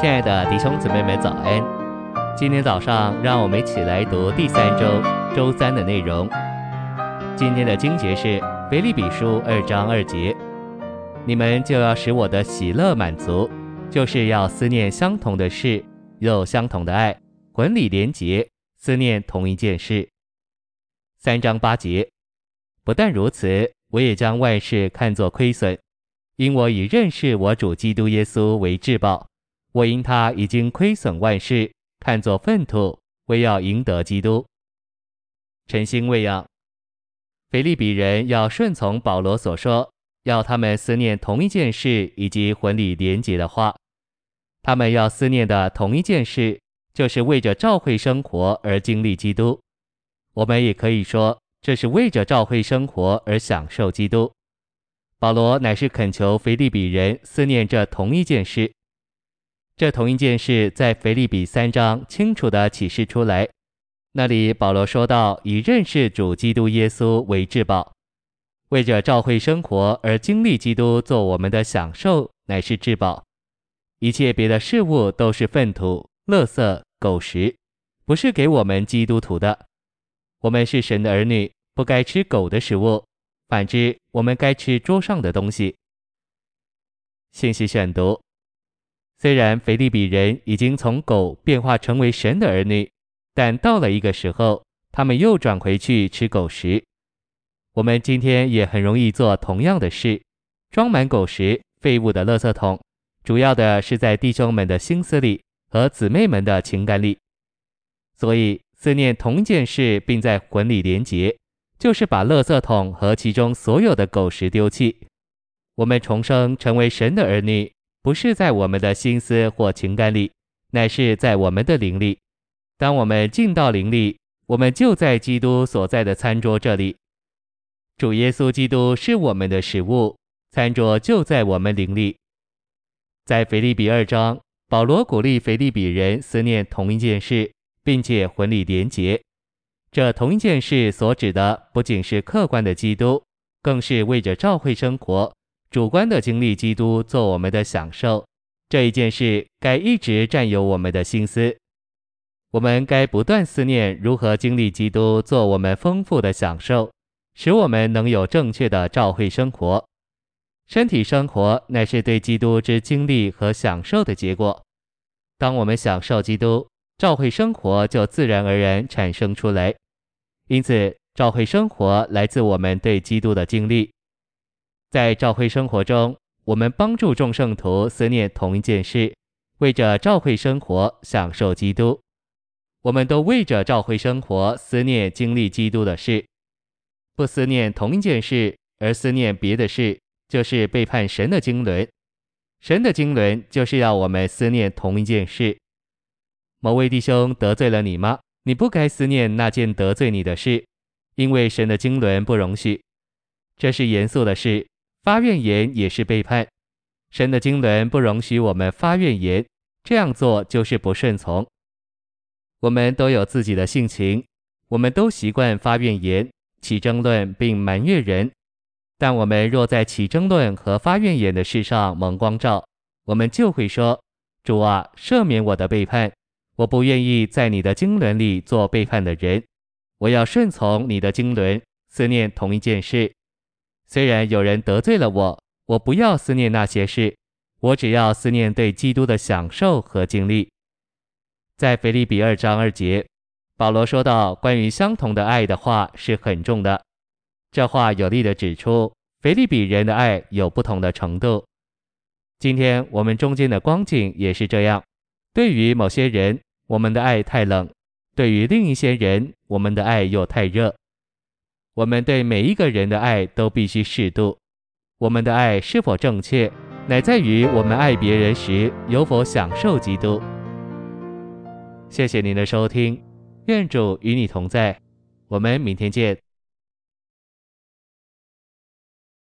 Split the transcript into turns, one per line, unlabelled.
亲爱的弟兄姊妹们，早安！今天早上，让我们一起来读第三周周三的内容。今天的经节是腓立比书二章二节：你们就要使我的喜乐满足，就是要思念相同的事，有相同的爱，魂里连结，思念同一件事。三章八节：不但如此，我也将万事看作亏损。因我以认识我主基督耶稣为至宝，我因他已经亏损万事，看作粪土，为要赢得基督。晨星喂养，腓立比人要顺从保罗所说，要他们思念同一件事以及魂里连结的话。他们要思念的同一件事，就是为着召会生活而经历基督。我们也可以说，这是为着召会生活而享受基督。保罗乃是恳求腓立比人思念这同一件事，这同一件事在腓立比三章清楚地启示出来。那里保罗说到，以认识主基督耶稣为至宝，为着教会生活而经历基督做我们的享受，乃是至宝。一切别的事物都是粪土、垃圾、狗食，不是给我们基督徒的。我们是神的儿女，不该吃狗的食物。反之，我们该吃桌上的东西。信息选读：虽然腓立比人已经从狗变化成为神的儿女，但到了一个时候，他们又转回去吃狗食。我们今天也很容易做同样的事，装满狗食废物的垃圾桶，主要的是在弟兄们的心思里和姊妹们的情感里。所以思念同一件事，并在魂里连结。就是把垃圾桶和其中所有的狗食丢弃。我们重生成为神的儿女，不是在我们的心思或情感里，乃是在我们的灵里。当我们进到灵里，我们就在基督所在的餐桌这里。主耶稣基督是我们的食物，餐桌就在我们灵里。在腓立比二章，保罗鼓励腓立比人思念同一件事，并且魂里连结。这同一件事所指的不仅是客观的基督，更是为着教会生活，主观的经历基督做我们的享受。这一件事该一直占有我们的心思。我们该不断思念如何经历基督做我们丰富的享受，使我们能有正确的照会生活。身体生活乃是对基督之经历和享受的结果。当我们享受基督，照会生活就自然而然产生出来，因此照会生活来自我们对基督的经历。在教会生活中，我们帮助众圣徒思念同一件事，为着教会生活享受基督。我们都为着教会生活思念经历基督的事，不思念同一件事而思念别的事，就是背叛神的经纶。神的经纶就是要我们思念同一件事。某位弟兄得罪了你吗？你不该思念那件得罪你的事，因为神的经纶不容许。这是严肃的事，发怨言也是背叛。神的经纶不容许我们发怨言，这样做就是不顺从。我们都有自己的性情，我们都习惯发怨言、起争论并埋怨人。但我们若在起争论和发怨言的事上蒙光照，我们就会说：“主啊，赦免我的背叛。”我不愿意在你的经纶里做背叛的人，我要顺从你的经纶，思念同一件事。虽然有人得罪了我，我不要思念那些事，我只要思念对基督的享受和经历。在腓立比二章二节，保罗说到关于相同的爱的话是很重的。这话有力地指出，腓立比人的爱有不同的程度。今天我们中间的光景也是这样，对于某些人。我们的爱太冷，对于另一些人，我们的爱又太热。我们对每一个人的爱都必须适度。我们的爱是否正确，乃在于我们爱别人时有否享受基督。谢谢您的收听，愿主与你同在，我们明天见。